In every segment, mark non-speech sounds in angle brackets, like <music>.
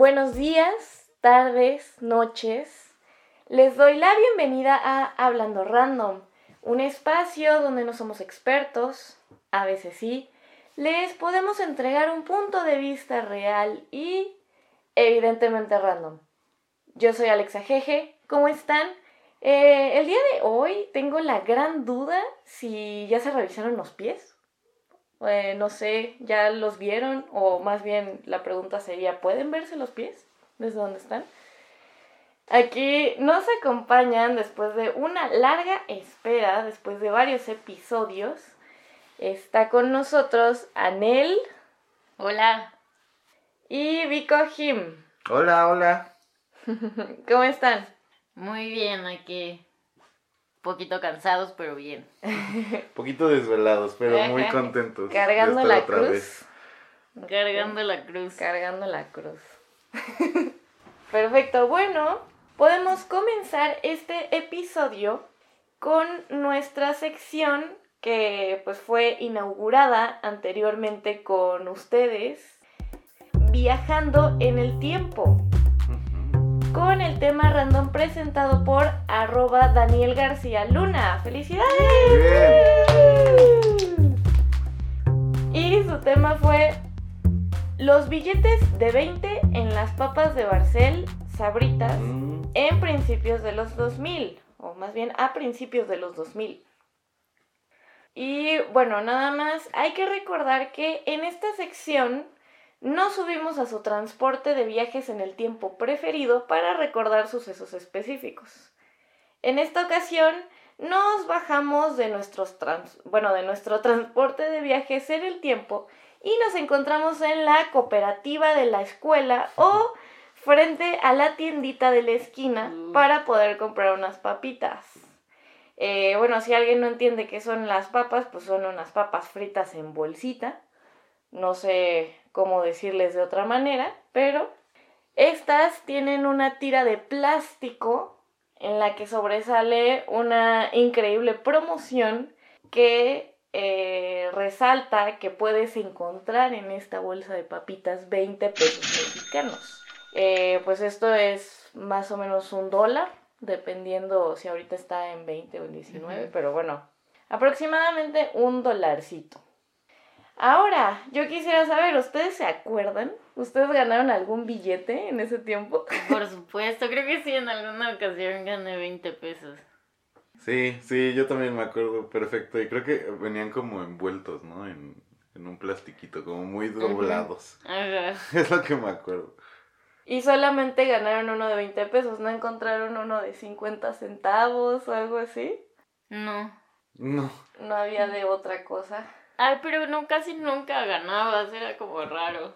Buenos días, tardes, noches. Les doy la bienvenida a Hablando Random, un espacio donde no somos expertos, a veces sí, les podemos entregar un punto de vista real y evidentemente random. Yo soy Alexa Jeje, ¿cómo están? Eh, el día de hoy tengo la gran duda si ya se revisaron los pies. Eh, no sé, ¿ya los vieron? O más bien la pregunta sería, ¿pueden verse los pies desde donde están? Aquí nos acompañan después de una larga espera, después de varios episodios. Está con nosotros Anel. Hola. Y Vico Jim. Hola, hola. <laughs> ¿Cómo están? Muy bien, aquí. Poquito cansados, pero bien. <laughs> Poquito desvelados, pero muy contentos. Cargando la cruz. Cargando la cruz. Cargando la cruz. Perfecto, bueno, podemos comenzar este episodio con nuestra sección que pues fue inaugurada anteriormente con ustedes, viajando en el tiempo con el tema random presentado por arroba Daniel García Luna. ¡Felicidades! Y su tema fue los billetes de 20 en las papas de Barcel, Sabritas, mm. en principios de los 2000, o más bien a principios de los 2000. Y bueno, nada más hay que recordar que en esta sección no subimos a su transporte de viajes en el tiempo preferido para recordar sucesos específicos. En esta ocasión nos bajamos de, nuestros bueno, de nuestro transporte de viajes en el tiempo y nos encontramos en la cooperativa de la escuela o frente a la tiendita de la esquina mm. para poder comprar unas papitas. Eh, bueno, si alguien no entiende qué son las papas, pues son unas papas fritas en bolsita. No sé cómo decirles de otra manera, pero estas tienen una tira de plástico en la que sobresale una increíble promoción que eh, resalta que puedes encontrar en esta bolsa de papitas 20 pesos mexicanos. Eh, pues esto es más o menos un dólar, dependiendo si ahorita está en 20 o en 19, pero bueno, aproximadamente un dolarcito. Ahora, yo quisiera saber, ¿ustedes se acuerdan? ¿Ustedes ganaron algún billete en ese tiempo? <laughs> Por supuesto, creo que sí, en alguna ocasión gané 20 pesos. Sí, sí, yo también me acuerdo perfecto. Y creo que venían como envueltos, ¿no? En, un plastiquito, como muy doblados. Ajá. <laughs> Es lo que me acuerdo. Y solamente ganaron uno de 20 pesos, ¿no encontraron uno de 50 centavos o algo así? No. No. No había de otra cosa. Ay, pero no, casi nunca ganabas, era como raro.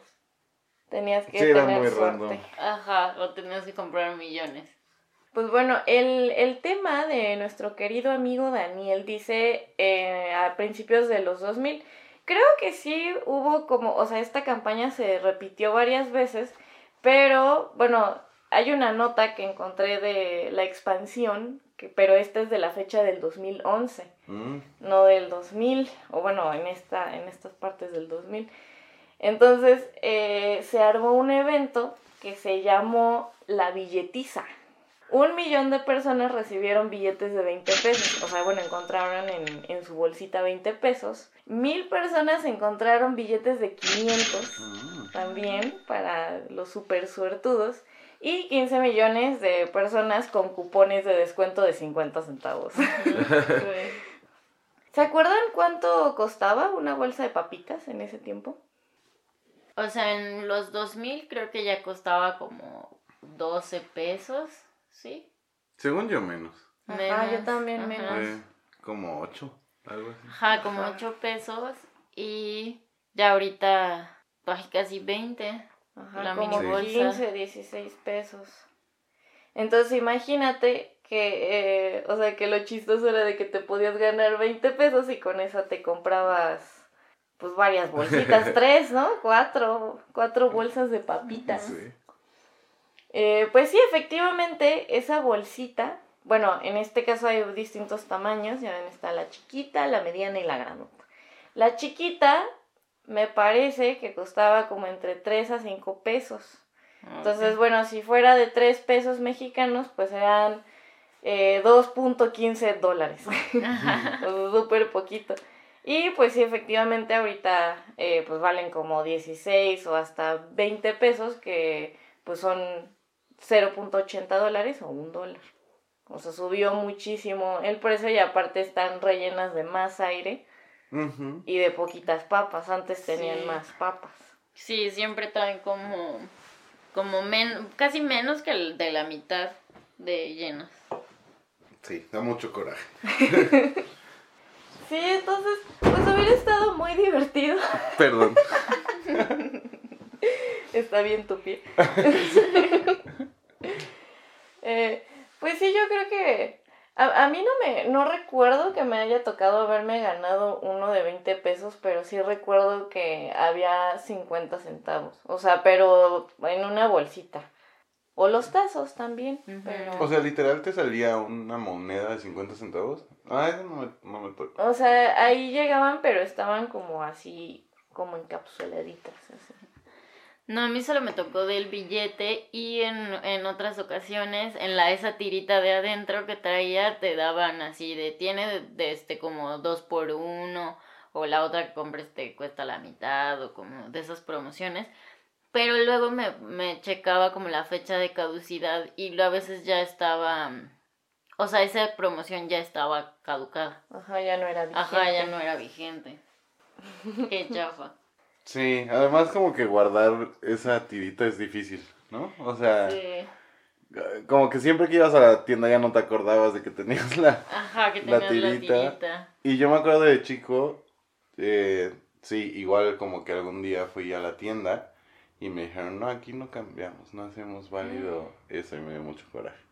Tenías que tener suerte. Ajá, o tenías que comprar millones. Pues bueno, el, tema de nuestro querido amigo Daniel dice eh, a principios de los 2000. Creo que sí hubo como, o sea, esta campaña se repitió varias veces, pero bueno, hay una nota que encontré de la expansión pero esta es de la fecha del 2011, mm. no del 2000, o bueno, en, esta, en estas partes del 2000. Entonces eh, se armó un evento que se llamó La Billetiza. Un millón de personas recibieron billetes de 20 pesos, o sea, bueno, encontraron en, en su bolsita 20 pesos. Mil personas encontraron billetes de 500 mm. también para los super suertudos y 15 millones de personas con cupones de descuento de 50 centavos. ¿Se acuerdan cuánto costaba una bolsa de papitas en ese tiempo? O sea, en los 2000 creo que ya costaba como 12 pesos, ¿sí? Según yo menos. Ah, yo también menos. como 8, algo así. Ajá, como 8 pesos y ya ahorita pues, casi 20. Ajá, la como 15, 16 pesos. Entonces imagínate que, eh, o sea, que lo chistoso era de que te podías ganar 20 pesos y con eso te comprabas, pues varias bolsitas, <laughs> tres, ¿no? Cuatro, cuatro bolsas de papitas. Eh, pues sí, efectivamente, esa bolsita, bueno, en este caso hay distintos tamaños, ya ven, está la chiquita, la mediana y la grandota. La chiquita me parece que costaba como entre 3 a 5 pesos. Entonces, bueno, si fuera de 3 pesos mexicanos, pues eran eh, 2.15 dólares. <laughs> Súper poquito. Y pues sí, efectivamente ahorita eh, pues valen como 16 o hasta 20 pesos, que pues son 0.80 dólares o un dólar. O sea, subió muchísimo el precio y aparte están rellenas de más aire y de poquitas papas. Antes tenían más papas. Sí, siempre traen como, como men casi menos que el de la mitad de llenas. Sí, da mucho coraje. <laughs> sí, entonces, pues hubiera estado muy divertido. <laughs> Perdón. <laughs> Está bien tu pie. eh, pues sí, yo creo que a, a, mí no me, no recuerdo que me haya tocado haberme ganado uno de 20 pesos, pero sí recuerdo que había 50 centavos. O sea, pero en una bolsita. O los tazos también. pero... O sea, literal te salía una moneda de 50 centavos. Ah, eso no me, no me tocó. O sea, ahí llegaban, pero estaban como así, como encapsuladitas. Así. No, a mí solo me tocó del billete y en, en otras ocasiones en la esa tirita de adentro que traía te daban así de tiene de, este como dos por uno o la otra que compres te cuesta la mitad o como de esas promociones. Pero luego me, me checaba como la fecha de caducidad y a veces ya estaba, o sea, esa promoción ya estaba caducada. Ajá, ya no era vigente. Ajá, ya no era vigente. Qué chafa. Sí, además como que guardar esa tirita es difícil, ¿no? O sea, como que siempre que ibas a la tienda ya no te acordabas de que tenías la, Ajá, que tenías la, tirita. Y yo me acuerdo de chico, eh, sí, igual como que algún día fui a la tienda y me dijeron, no, aquí no cambiamos, no hacemos válido mm. eso y me dio mucho coraje.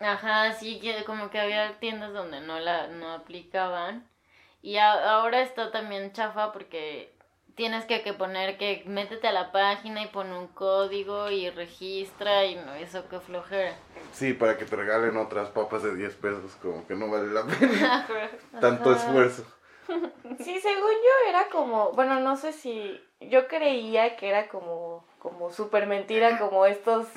Ajá, sí, que como que había tiendas donde no la no aplicaban. Y ahora está también chafa porque tienes que, que, poner que métete a la página y pon un código y registra y no, eso que flojera. Sí, para que te regalen otras papas de 10 pesos, como que no vale la pena. <laughs> Tanto esfuerzo. Sí, según yo era como, bueno, no sé si yo creía que era como como súper mentira, como estos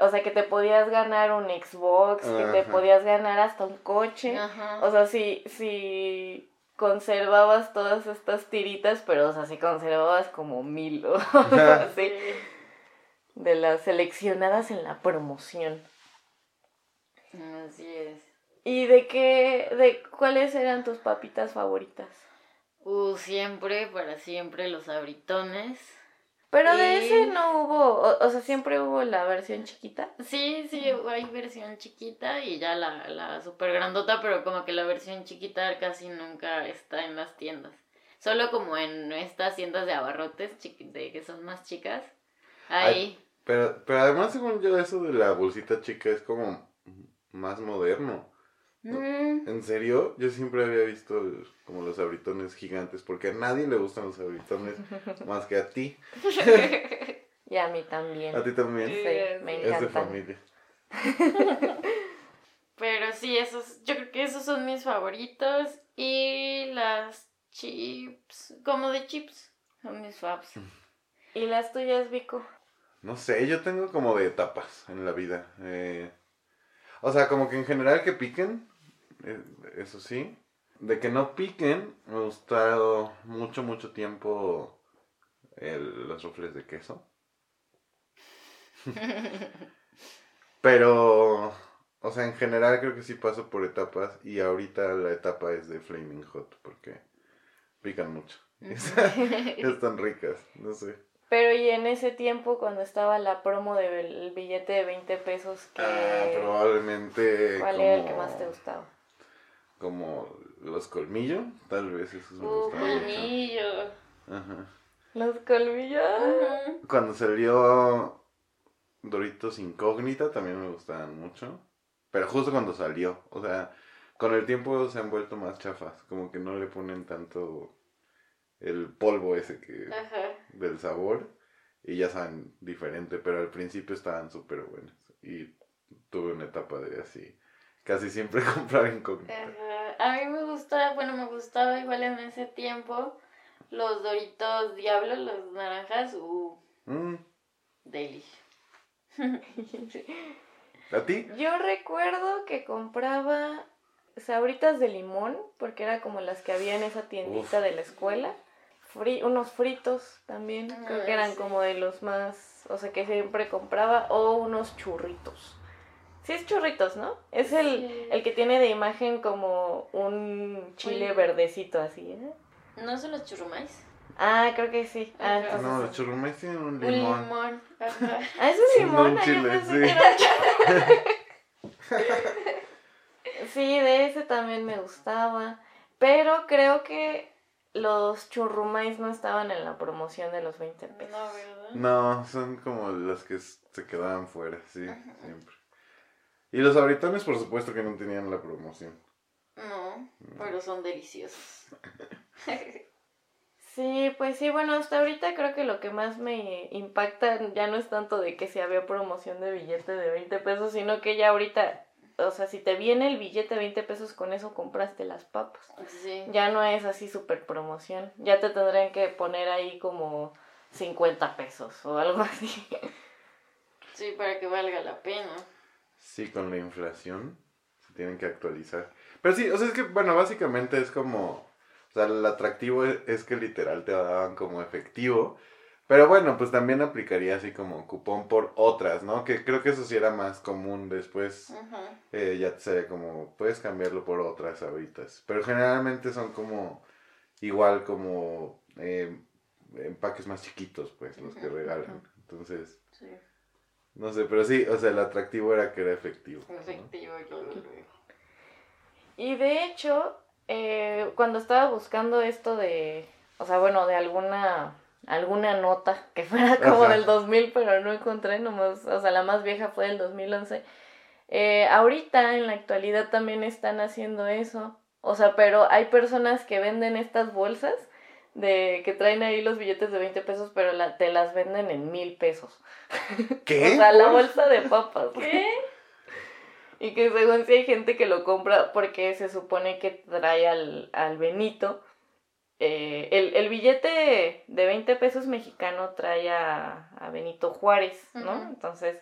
o sea, que te podías ganar un Xbox, que te podías ganar hasta un coche. O sea, si, si conservabas todas estas tiritas, pero o sea, si conservabas como mil o así. <laughs> De las seleccionadas en la promoción. Así es. ¿Y de qué, de cuáles eran tus papitas favoritas? Uh, siempre, para siempre, los abritones. Pero de ese no hubo, o, sea, siempre hubo la versión chiquita. Sí, sí, hay versión chiquita y ya la, la super grandota, pero como que la versión chiquita casi nunca está en las tiendas. Solo como en estas tiendas de abarrotes de que son más chicas. Ahí. pero, pero además, según yo, eso de la bolsita chica es como más moderno. Mm. ¿En serio? Yo siempre había visto como los abritones gigantes, porque a nadie le gustan los abritones <laughs> más que a ti. y a mí también. ¿A ti también? Sí, me. Es de familia. <laughs> Pero sí, esos, yo creo que esos son mis favoritos. Y las chips, como de chips, son mis faves. <laughs> ¿Y las tuyas, Vico? No sé, yo tengo como de etapas en la vida. Eh, o sea, como que en general que piquen, eh, eso sí. De que no piquen, me ha gustado mucho, mucho tiempo el, los rufles de queso. <laughs> Pero, o sea, en general creo que sí paso por etapas y ahorita la etapa es de Flaming Hot porque pican mucho. <laughs> Están ricas, no sé. Pero y en ese tiempo cuando estaba la promo del billete de 20 pesos que... Ah, probablemente... ¿Cuál era el que más te gustaba? Como los colmillos, tal vez esos me uh, gustaban colmillo. Ajá. Los colmillos. Cuando salió Doritos Incógnita también me gustaban mucho. Pero justo cuando salió, o sea, con el tiempo se han vuelto más chafas, como que no le ponen tanto el polvo ese que del sabor y ya saben diferente, pero al principio estaban súper buenos y tuve una etapa de así, casi siempre <laughs> comprar en A mí me gustaba, bueno, me gustaba igual en ese tiempo los Doritos Diablo, los naranjas, uh, mm. <laughs> ¿A ti? Yo recuerdo que compraba sabritas de limón, porque era como las que había en esa tiendita Uf. de la escuela. Fri- unos fritos también, creo que Ah, eran sí. como de los más, o sea, que siempre compraba, o unos churritos. Sí es churritos, ¿no? Es el, Sí. el que tiene de imagen como un chile Uy. verdecito así, ¿eh? ¿No son los churrumais? Ah, creo que sí. Ah, No, los churrumais tienen un Un limón. limón. Ajá. Ah, eso es Sí, limón, no, ah, yo chile, pensé sí. que. <laughs> Sí, de ese también me gustaba. Pero creo que los churrumais no estaban en la promoción de los 20 pesos. No, ¿verdad? No, son como las que se quedaban fuera, sí, siempre. Y los abritones, por supuesto que no tenían la promoción. No, pero son deliciosos. <laughs> Sí, pues sí, bueno, hasta ahorita creo que lo que más me impacta ya no es tanto de que si había promoción de billete de 20 pesos, sino que ya ahorita, o sea, si te viene el billete de 20 pesos, con eso compraste las papas. Sí. Ya no es así súper promoción. Ya te tendrían que poner ahí como 50 pesos o algo <laughs> así. Sí, para que valga la pena. Sí, con la inflación se tienen que actualizar. Pero sí, o sea, es que, bueno, básicamente es como, o sea, el atractivo es, es que literal te daban como efectivo. Pero bueno, pues también aplicaría así como cupón por otras, ¿no? Que creo que eso sí era más común después. Eh, ya te sería como, puedes cambiarlo por otras ahorita. Pero generalmente son como, igual como eh, empaques más chiquitos, pues, los que regalan. Entonces, Sí. no sé, pero sí, o sea, el atractivo era que era efectivo. ¿no? Efectivo, yo lo veo. Y de hecho, eh, cuando estaba buscando esto de, o sea, bueno, de alguna alguna nota que fuera <laughs> como Ajá. del 2000, pero no encontré nomás, o sea, la más vieja fue del 2011. Eh, ahorita, en la actualidad, también están haciendo eso. O sea, pero hay personas que venden estas bolsas de que traen ahí los billetes de 20 pesos, pero la- te las venden en mil pesos. <laughs> ¿Qué? O sea, la bolsa de papas. ¿Qué? Y que según si hay gente que lo compra porque se supone que trae al, al Benito. Eh, el, el billete de 20 pesos mexicano trae a, a Benito Juárez, ¿no? Entonces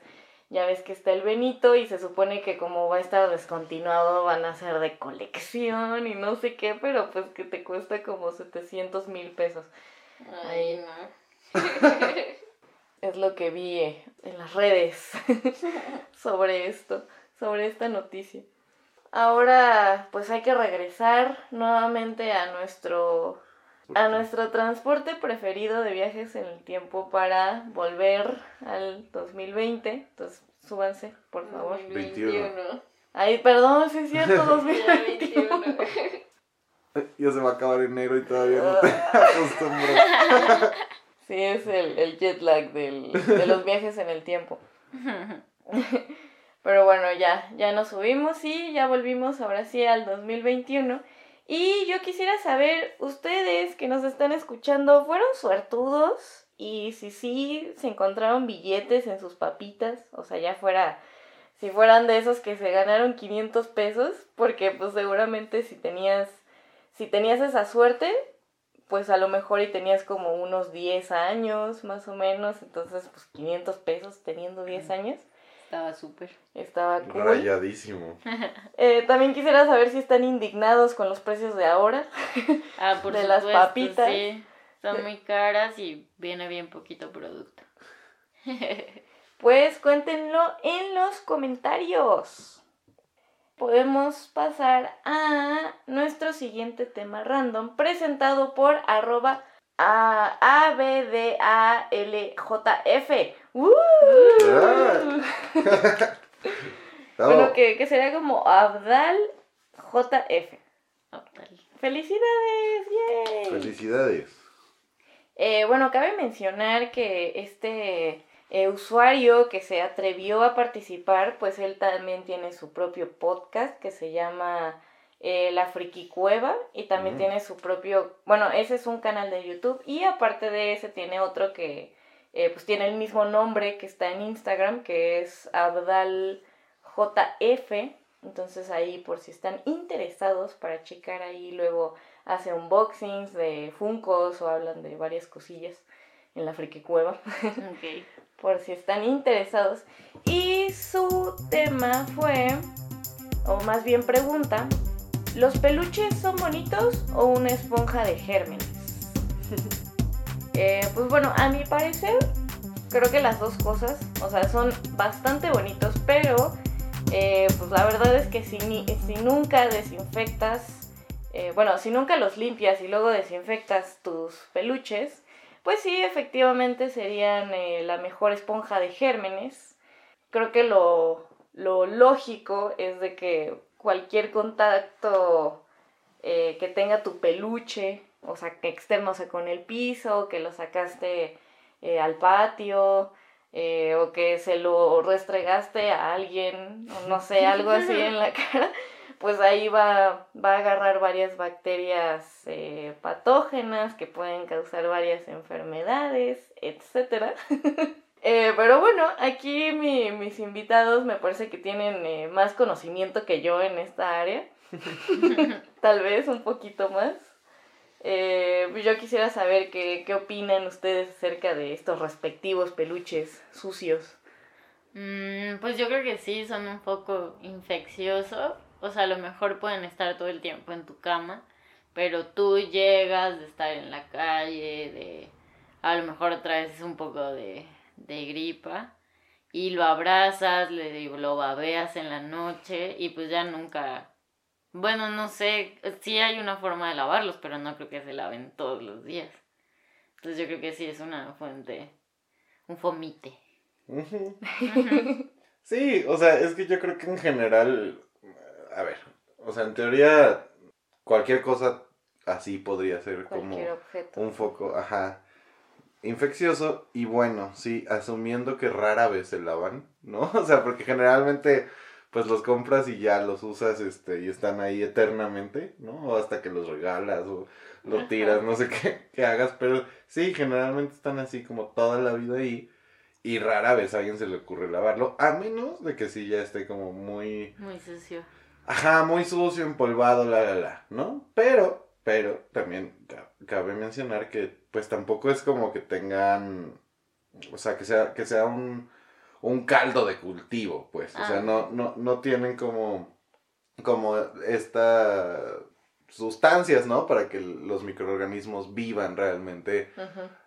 ya ves que está el Benito y se supone que como va a estar descontinuado van a ser de colección y no sé qué, pero pues que te cuesta como 700 mil pesos. Ay, no. <laughs> Es lo que vi eh, en las redes <laughs> sobre esto, sobre esta noticia. Ahora, pues hay que regresar nuevamente a nuestro a nuestro transporte preferido de viajes en el tiempo para volver al 2020. Entonces, súbanse, por favor. 21. Ay, perdón, sí es cierto, Ya 2021. 21. Ya se va a acabar enero y todavía no te <laughs> acostumbras. Sí, es el, el jet lag del, de los viajes en el tiempo. <laughs> Pero bueno, ya, ya nos subimos y ya volvimos ahora sí al 2021. Y yo quisiera saber, ustedes que nos están escuchando, ¿fueron suertudos? Y si sí, se encontraron billetes en sus papitas, o sea, ya fuera, si fueran de esos que se ganaron 500 pesos, porque pues seguramente si tenías, si tenías esa suerte, pues a lo mejor y tenías como unos 10 años más o menos, entonces pues 500 pesos teniendo 10 años, Estaba súper. estaba cool. Rayadísimo. <laughs> Eh, también quisiera saber si están indignados con los precios de ahora. Ah, por <laughs> De las papitas. Sí. Son muy caras y viene bien poquito producto. <laughs> Pues cuéntenlo en los comentarios. Podemos pasar a nuestro siguiente tema random presentado por arroba a ABDALJF. ¡Uh! Ah. <laughs> Bueno, que, que sería como Abdal JF. Optal. ¡Felicidades! ¡Yay! Felicidades. Eh, bueno, cabe mencionar que este eh, usuario que se atrevió a participar, pues él también tiene su propio podcast que se llama eh, La Friki Cueva y también Mm. tiene su propio, bueno, ese es un canal de YouTube y aparte de ese tiene otro que eh, pues tiene el mismo nombre que está en Instagram que es Abdal JF. Entonces ahí por si están interesados para checar ahí luego hace unboxings de Funcos o hablan de varias cosillas. en la Friki Cueva. <laughs> Ok. por si están interesados. Y su tema fue, o más bien pregunta, ¿los peluches son bonitos o una esponja de gérmenes? <laughs> Eh, pues bueno, a mi parecer, creo que las dos cosas, o sea, son bastante bonitos, pero eh, pues la verdad es que si, ni- si nunca desinfectas, eh, bueno, si nunca los limpias y luego desinfectas tus peluches, pues sí, efectivamente serían la mejor esponja de gérmenes. Creo que lo, lo lógico es de que cualquier contacto que tenga tu peluche, o sea, que externo, o sea, con el piso, que lo sacaste eh, al patio, eh, o que se lo restregaste a alguien, o no sé, algo así en la <laughs> cara, pues ahí va, va a agarrar varias bacterias eh, patógenas que pueden causar varias enfermedades, etc. <laughs> Eh, pero bueno, aquí mi- mis invitados me parece que tienen más conocimiento que yo en esta área. <laughs> Tal vez un poquito más. Eh, yo quisiera saber qué, qué opinan ustedes acerca de estos respectivos peluches sucios. Mm, pues yo creo que sí, son un poco infecciosos. O sea, a lo mejor pueden estar todo el tiempo en tu cama, pero tú llegas de estar en la calle, de a lo mejor traes un poco de, de gripa y lo abrazas, le lo babeas en la noche y pues ya nunca... Bueno, no sé, sí hay una forma de lavarlos, pero no creo que se laven todos los días. Entonces yo creo que sí es una fuente, un fomite. <laughs> Sí, o sea, es que yo creo que en general, a ver, o sea, en teoría cualquier cosa así podría ser como Cualquier objeto. un foco, ajá, infeccioso y bueno, sí, asumiendo que rara vez se lavan, ¿no? <laughs> O sea, porque generalmente pues los compras y ya los usas este y están ahí eternamente, ¿no? O hasta que los regalas o lo tiras, no sé <laughs> qué, qué hagas, pero sí, generalmente están así como toda la vida ahí y rara vez a alguien se le ocurre lavarlo, a menos de que sí ya esté como muy Muy sucio. Ajá, muy sucio, empolvado, la, la, la, ¿no? Pero, pero también ca- cabe mencionar que pues tampoco es como que tengan, o sea, que sea, que sea un, un caldo de cultivo, pues, o sea, Ah. no, no, no tienen como, como esta sustancias, ¿no? Para que los microorganismos vivan realmente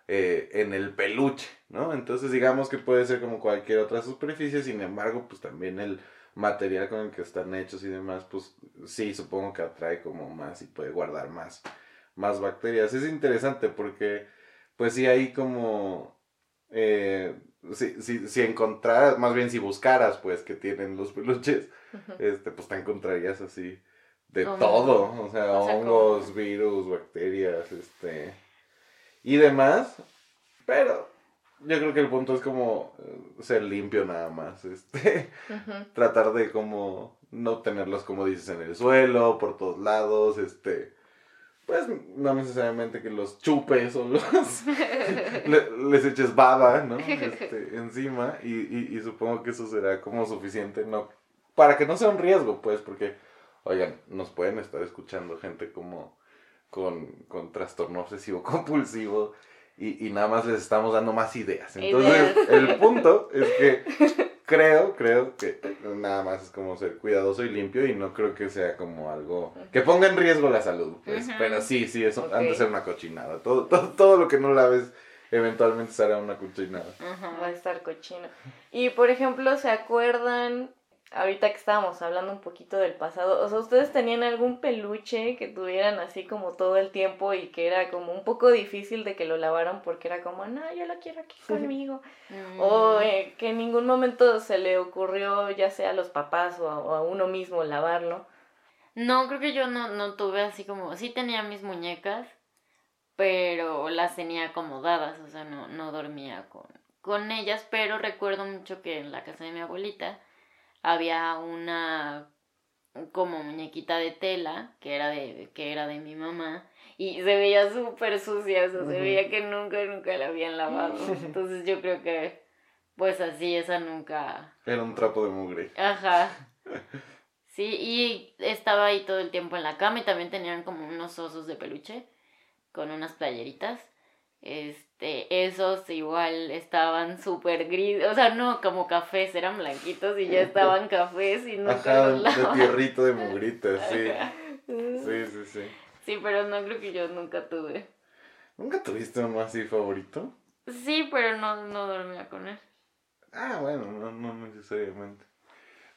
eh, en el peluche, ¿no? Entonces digamos que puede ser como cualquier otra superficie, sin embargo, pues también el material con el que están hechos y demás, pues sí, supongo que atrae como más y puede guardar más, más bacterias. Es interesante porque, pues sí, hay como, eh, si, si, si encontraras, más bien si buscaras, pues, que tienen los peluches, este, pues te encontrarías así de todo, o sea, o sea, hongos, como- virus, bacterias, este, y demás, pero yo creo que el punto es como eh, ser limpio nada más, <laughs> este, tratar de como no tenerlos como dices en el suelo, por todos lados, este, pues no necesariamente que los chupes o los <laughs> le- les eches baba, ¿no? Este, encima y, y, y supongo que eso será como suficiente, ¿no? Para que no sea un riesgo, pues, porque, oigan, nos pueden estar escuchando gente como con, con trastorno obsesivo <laughs> compulsivo y, y nada más les estamos dando más ideas. Entonces, el punto es que creo, creo que nada más es como ser cuidadoso y limpio y no creo que sea como algo que ponga en riesgo la salud, pues. Pero sí, sí, eso Ok. han de ser una cochinada. Todo, todo, todo lo que no laves eventualmente será una cochinada. Ajá. Va a estar cochino. Y por ejemplo, ¿se acuerdan? Ahorita que estábamos hablando un poquito del pasado, o sea, ¿ustedes tenían algún peluche que tuvieran así como todo el tiempo y que era como un poco difícil de que lo lavaran porque era como, no, yo lo quiero aquí conmigo? Mm, O eh, que en ningún momento se le ocurrió, ya sea a los papás o a, o a uno mismo, lavarlo. No, creo que yo no, no tuve así como, sí tenía mis muñecas, pero las tenía acomodadas, o sea, no, no dormía con, con ellas, pero recuerdo mucho que en la casa de mi abuelita había una como muñequita de tela que era de, que era de mi mamá y se veía súper sucia, o sea, se veía que nunca, nunca la habían lavado. <laughs> Entonces yo creo que, pues así, esa nunca, Era un trapo de mugre. Ajá. <laughs> Sí, y estaba ahí todo el tiempo en la cama y también tenían como unos osos de peluche con unas playeritas. este, esos igual estaban súper gris, o sea, no como cafés, eran blanquitos y ya <laughs> estaban cafés y no Ajá, de tierrito de mugritas, sí. Sí, sí, sí. Sí, pero no creo que yo nunca tuve. ¿Nunca tuviste uno así favorito? Sí, pero no, no dormía con él. Ah, bueno, no, no necesariamente.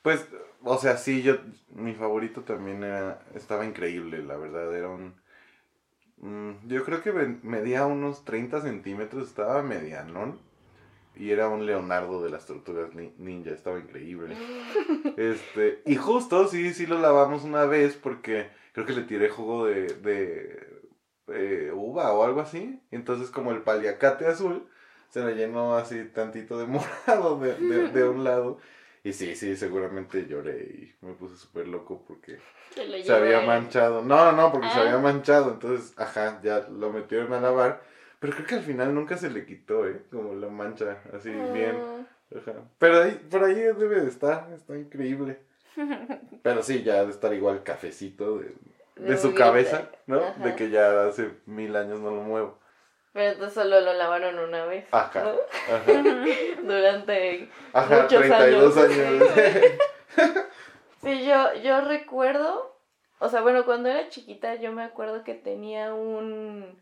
Pues, o sea, sí, yo, mi favorito también era, estaba increíble, la verdad, era un, mm, yo creo que medía unos 30 centímetros, estaba medianón, y era un Leonardo de las Tortugas Ninja, estaba increíble. <laughs> Este, y justo, sí, sí lo lavamos una vez porque creo que le tiré jugo de, de eh, uva o algo así. Entonces como el paliacate azul se le llenó así tantito de <laughs> morado de, de, un lado. Y sí, sí, seguramente lloré y me puse súper loco porque se, había manchado. No, no, porque se había ah. manchado. Entonces, ajá, ya lo metieron a lavar. Pero creo que al final nunca se le quitó, ¿eh? Como la mancha, así bien. Ah. Ajá. Pero ahí, por ahí debe de estar, está increíble. <laughs> Pero sí, ya de estar igual cafecito de, de su cabeza, ¿no? De que ya hace mil años no lo muevo. Pero entonces solo lo lavaron una vez. Ajá. <laughs> Durante muchos 32 años. sí, yo, yo recuerdo, o sea, bueno, cuando era chiquita yo me acuerdo que tenía un...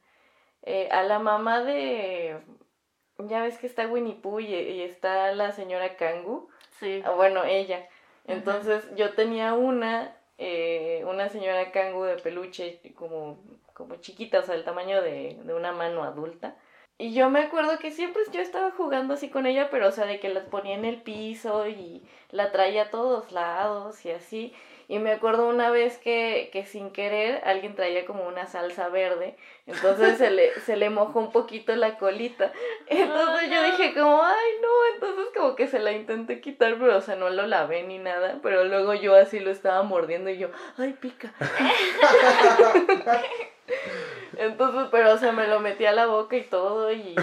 Eh, a la mamá de... Ya ves que está Winnie Pooh y, está la señora Kangu. Sí. Ah, bueno, ella. Entonces yo tenía una eh, una señora cangu de peluche como, como chiquita, o sea, el tamaño de, de una mano adulta. Y yo me acuerdo que siempre yo estaba jugando así con ella, pero o sea, de que la ponía en el piso y la traía a todos lados y así. Y me acuerdo una vez que, que sin querer alguien traía como una salsa verde, entonces se le, se le mojó un poquito la colita. <laughs> Entonces yo dije como, ay no, entonces como que se la intenté quitar, pero o sea, no lo lavé ni nada, pero luego yo así lo estaba mordiendo y yo, ay pica. <laughs> Entonces, pero o sea, me lo metí a la boca y todo y,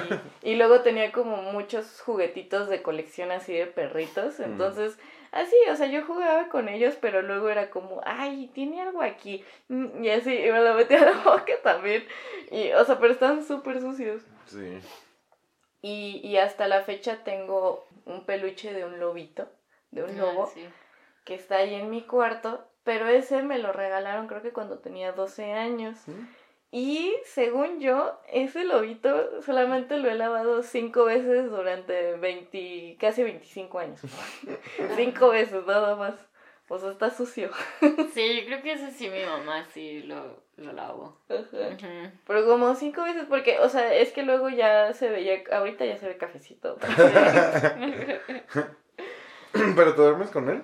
y luego tenía como muchos juguetitos de colección así de perritos, entonces... Así, o sea, yo jugaba con ellos, pero luego era como, ay, tiene algo aquí. Mm, y así, y me lo metí a la <laughs> boca también. Y, o sea, pero están súper sucios. Sí. Y, y hasta la fecha tengo un peluche de un lobito, de un ah, lobo, que está ahí en mi cuarto, pero ese me lo regalaron creo que cuando tenía 12 años. Y según yo, ese lobito solamente lo he lavado cinco veces durante 20, casi 25 años. <laughs> cinco veces, nada más. Pues está sucio. <laughs> sí, yo creo que ese sí mi mamá sí lo, lo lavo. Pero como cinco veces, porque, o sea, es que luego ya se veía, ahorita ya se ve cafecito. <laughs> ¿Pero te duermes con él?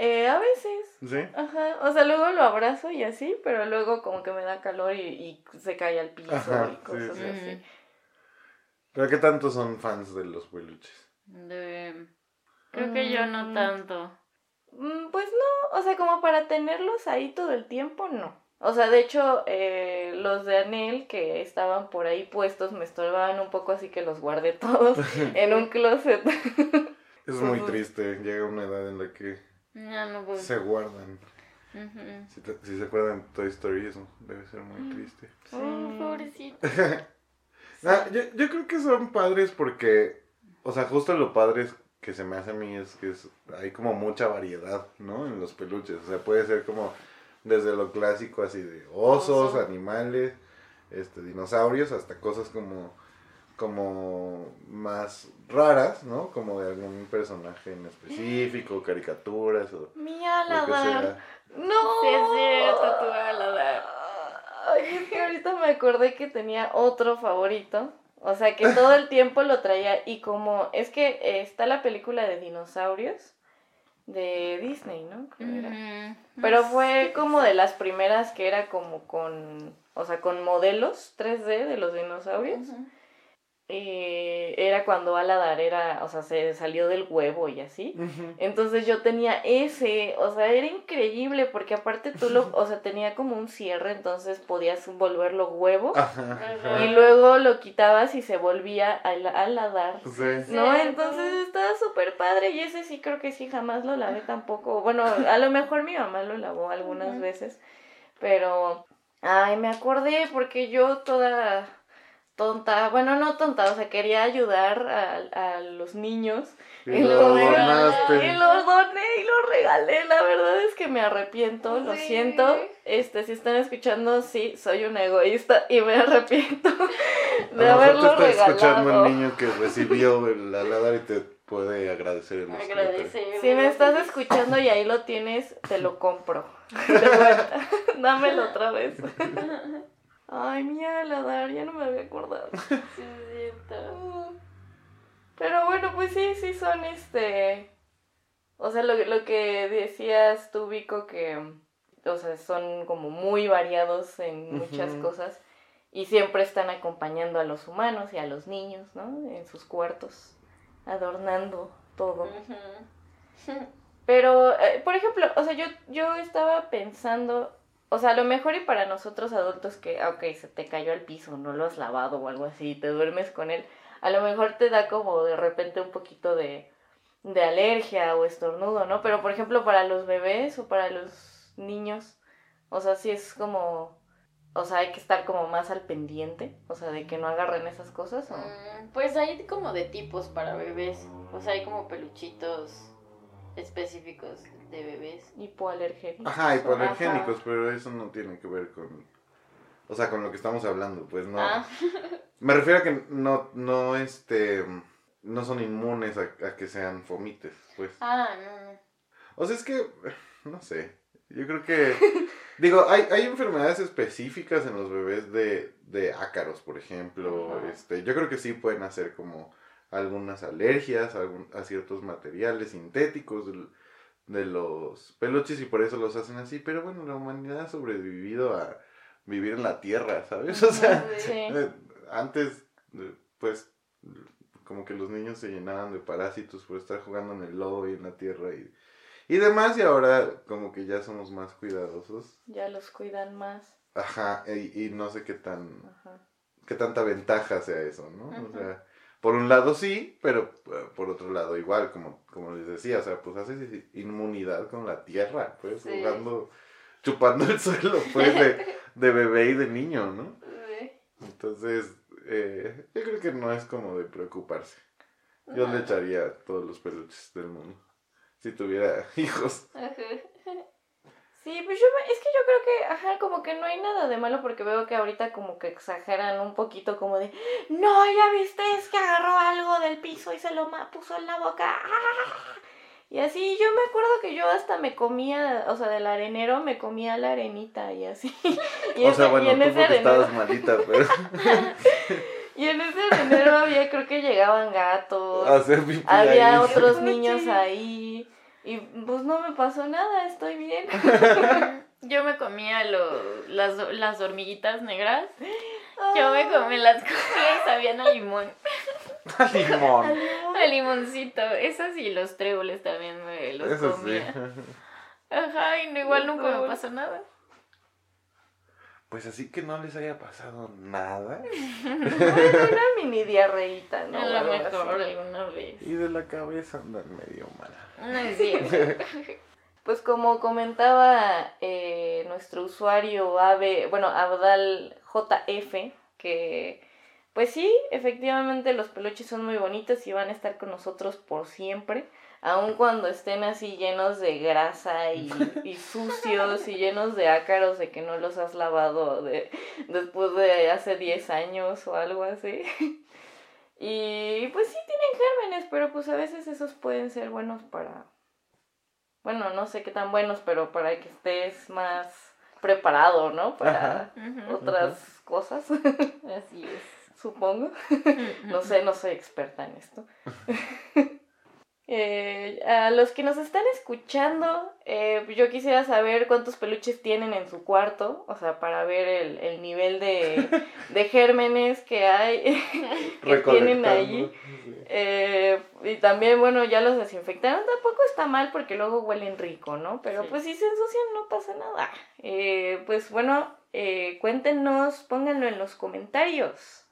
Eh, a veces. ¿Sí? Ajá. O sea, luego lo abrazo y así, pero luego como que me da calor y, y se cae al piso y cosas así. ¿Pero qué tanto son fans de los peluches? De... Creo que yo no mm. tanto. Mm, pues no, o sea, como para tenerlos ahí todo el tiempo, no. O sea, de hecho, eh, los de Anel que estaban por ahí puestos me estorbaban un poco, así que los guardé todos <laughs> en un closet. es muy triste, llega una edad en la que se guardan. si, se acuerdan Toy Story, eso debe ser muy mm. triste. Oh, pobrecito. <laughs> Ah, yo, yo creo que son padres porque, o sea, justo lo padres que se me hace a mí es que es, hay como mucha variedad, ¿no? En los peluches. O sea, puede ser como desde lo clásico así de osos, animales, este, dinosaurios, hasta cosas como como más raras, ¿no? Como de algún personaje en específico, caricaturas o... Mi Aladar. No. Sí es cierto, tu Aladar. Ay, es que ahorita me acordé que tenía otro favorito. O sea, que todo el tiempo lo traía y como... Es que está la película de dinosaurios de Disney, ¿no? Pero fue como de las primeras que era como con... O sea, con modelos 3D de los dinosaurios eh, era cuando Aladar era, o sea, se salió del huevo y así. Entonces yo tenía ese, o sea, era increíble porque aparte tú lo, <laughs> o sea, tenía como un cierre, entonces podías volverlo huevo. Y luego lo quitabas y se volvía a Aladar. ¿No? Entonces estaba súper padre y ese sí creo que sí jamás lo lavé tampoco. Bueno, a lo mejor mi mamá lo lavó algunas veces, pero... Ay, me acordé porque yo toda tonta, bueno, no tonta, o sea, quería ayudar a, a los niños. Y lo adornaste. Y lo doné y lo regalé. La verdad es que me arrepiento, lo siento. Este, si están escuchando, sí, soy un egoísta y me arrepiento <laughs> de a haberlo te está escuchando regalado. un niño que recibió el aladar y te puede agradecer el. Agradecer. Si me estás escuchando y ahí lo tienes, te lo compro. <laughs> De vuelta. <laughs> Dámelo otra vez. Ay, mía, Aladar, ya no me había acordado. <laughs> Sí, cierto. Pero bueno, pues sí, sí son este. O sea, lo, lo que decías tú, Vico, que. O sea, son como muy variados en muchas cosas. Y siempre están acompañando a los humanos y a los niños, ¿no? En sus cuartos, adornando todo. Pero, eh, por ejemplo, o sea, yo, yo estaba pensando, o sea, a lo mejor y para nosotros adultos que, ah, ok, se te cayó al piso, no lo has lavado o algo así, te duermes con él, a lo mejor te da como de repente un poquito de, de alergia o estornudo, ¿no? Pero, por ejemplo, para los bebés o para los niños, o sea, sí es como, o sea, hay que estar como más al pendiente, o sea, de que no agarren esas cosas, ¿o? Mm, Pues hay como de tipos para bebés. O sea, hay como peluchitos específicos de bebés. Hipoalergénicos. Ajá, hipoalergénicos, Ajá. pero eso no tiene que ver con. O sea, con lo que estamos hablando, pues no. Ah, <laughs> Me refiero a que no, no, este. No son inmunes a, a que sean fomites, pues. ah, no, no. O sea, es que. No sé. Yo creo que. <laughs> Digo, hay, hay enfermedades específicas en los bebés de, de ácaros, por ejemplo. Ajá. Este, yo creo que sí pueden hacer como algunas alergias a, algún- a ciertos materiales sintéticos de los peluches y por eso los hacen así. Pero bueno, la humanidad ha sobrevivido a vivir en la tierra, ¿sabes? <laughs> O sea, Sí. eh, antes, eh, pues, como que los niños se llenaban de parásitos por estar jugando en el lodo y en la tierra y, y demás, y ahora como que ya somos más cuidadosos. Ya los cuidan más. Ajá, y, y no sé qué tan, Ajá. qué tanta ventaja sea eso, ¿no? O sea, por un lado sí, pero eh, por otro lado igual, como, como les decía, o sea, pues haces inmunidad con la tierra, pues, Sí. jugando, chupando el <laughs> suelo, pues, de, de bebé y de niño, ¿no? Sí. Entonces, eh, yo creo que no es como de preocuparse. Yo le echaría todos los peluches del mundo. Si tuviera <laughs> hijos. Ajá. Sí, pues yo me- es que yo creo que, ajá, como que no hay nada de malo porque veo que ahorita como que exageran un poquito como de, no, ya viste, es que agarró algo del piso y se lo puso en la boca. ¡ah!". Y así, yo me acuerdo que yo hasta me comía, o sea, del arenero me comía la arenita y así. <laughs> Y, o ese- sea, bueno, y en tú ese porque arenero, estabas malita, pero <laughs> y en ese arenero había, creo que llegaban gatos. <laughs> Había ahí. otros niños ahí. Y pues no me pasó nada, estoy bien. <laughs> <laughs> Yo me comía lo, las, las hormiguitas negras. Yo me comí las comía y sabían a limón. <laughs> Limón. A limoncito. Esas y los tréboles también me los Eso sí. comía. Ajá, y no- igual Los nunca me pasó nada. Pues así que no les haya pasado nada. <laughs> Una mini diarreíta, ¿no? a lo mejor así. alguna vez. Y de la cabeza andan medio mal. No es cierto. Pues como comentaba eh, nuestro usuario Ave, bueno, Abdal JF, que pues sí, efectivamente los peluches son muy bonitos y van a estar con nosotros por siempre, aun cuando estén así llenos de grasa y, <laughs> y sucios y llenos de ácaros de que no los has lavado de, después de hace 10 años o algo así. <laughs> Y pues sí tienen gérmenes, pero pues a veces esos pueden ser buenos para bueno, no sé qué tan buenos, pero para que estés más preparado, ¿no? Para otras cosas, <laughs> Así es. supongo. No sé, no soy experta en esto. Eh, a los que nos están escuchando, eh, yo quisiera saber cuántos peluches tienen en su cuarto, o sea, para ver el, el nivel de, <laughs> de gérmenes que hay, <laughs> que tienen allí. Eh, y también, bueno, ya los desinfectaron, tampoco está mal porque luego huelen rico, ¿no? Pero Sí. pues si se ensucian no pasa nada. Eh, pues bueno, eh, cuéntenos, pónganlo en los comentarios.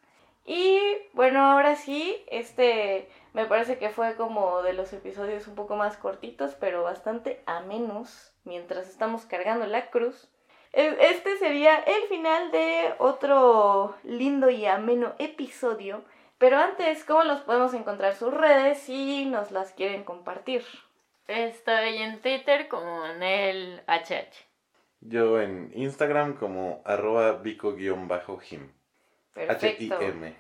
Y bueno, ahora sí, este me parece que fue como de los episodios un poco más cortitos, pero bastante amenos mientras estamos cargando la cruz. Este sería el final de otro lindo y ameno episodio. Pero antes, ¿cómo los podemos encontrar sus redes si nos las quieren compartir? Estoy en Twitter como en el HH. Yo en Instagram como arroba bico-him. Perfecto. H-I-M.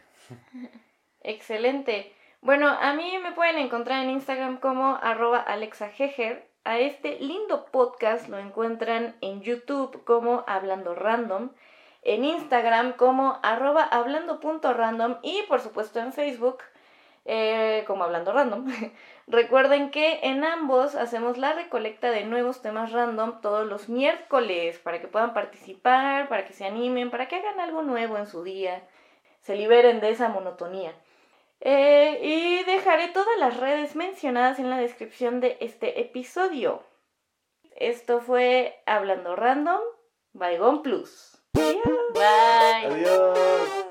<laughs> Excelente. Bueno, a mí me pueden encontrar en Instagram como arroba alexajejer. A este lindo podcast lo encuentran en YouTube como Hablando Random, en Instagram como arroba hablando.random y por supuesto en Facebook eh, como Hablando Random. <laughs> Recuerden que en ambos hacemos la recolecta de nuevos temas random todos los miércoles para que puedan participar, para que se animen, para que hagan algo nuevo en su día, se liberen de esa monotonía. Eh, y dejaré todas las redes mencionadas en la descripción de este episodio. Esto fue Hablando Random, Bygone Plus. Bye. Adiós.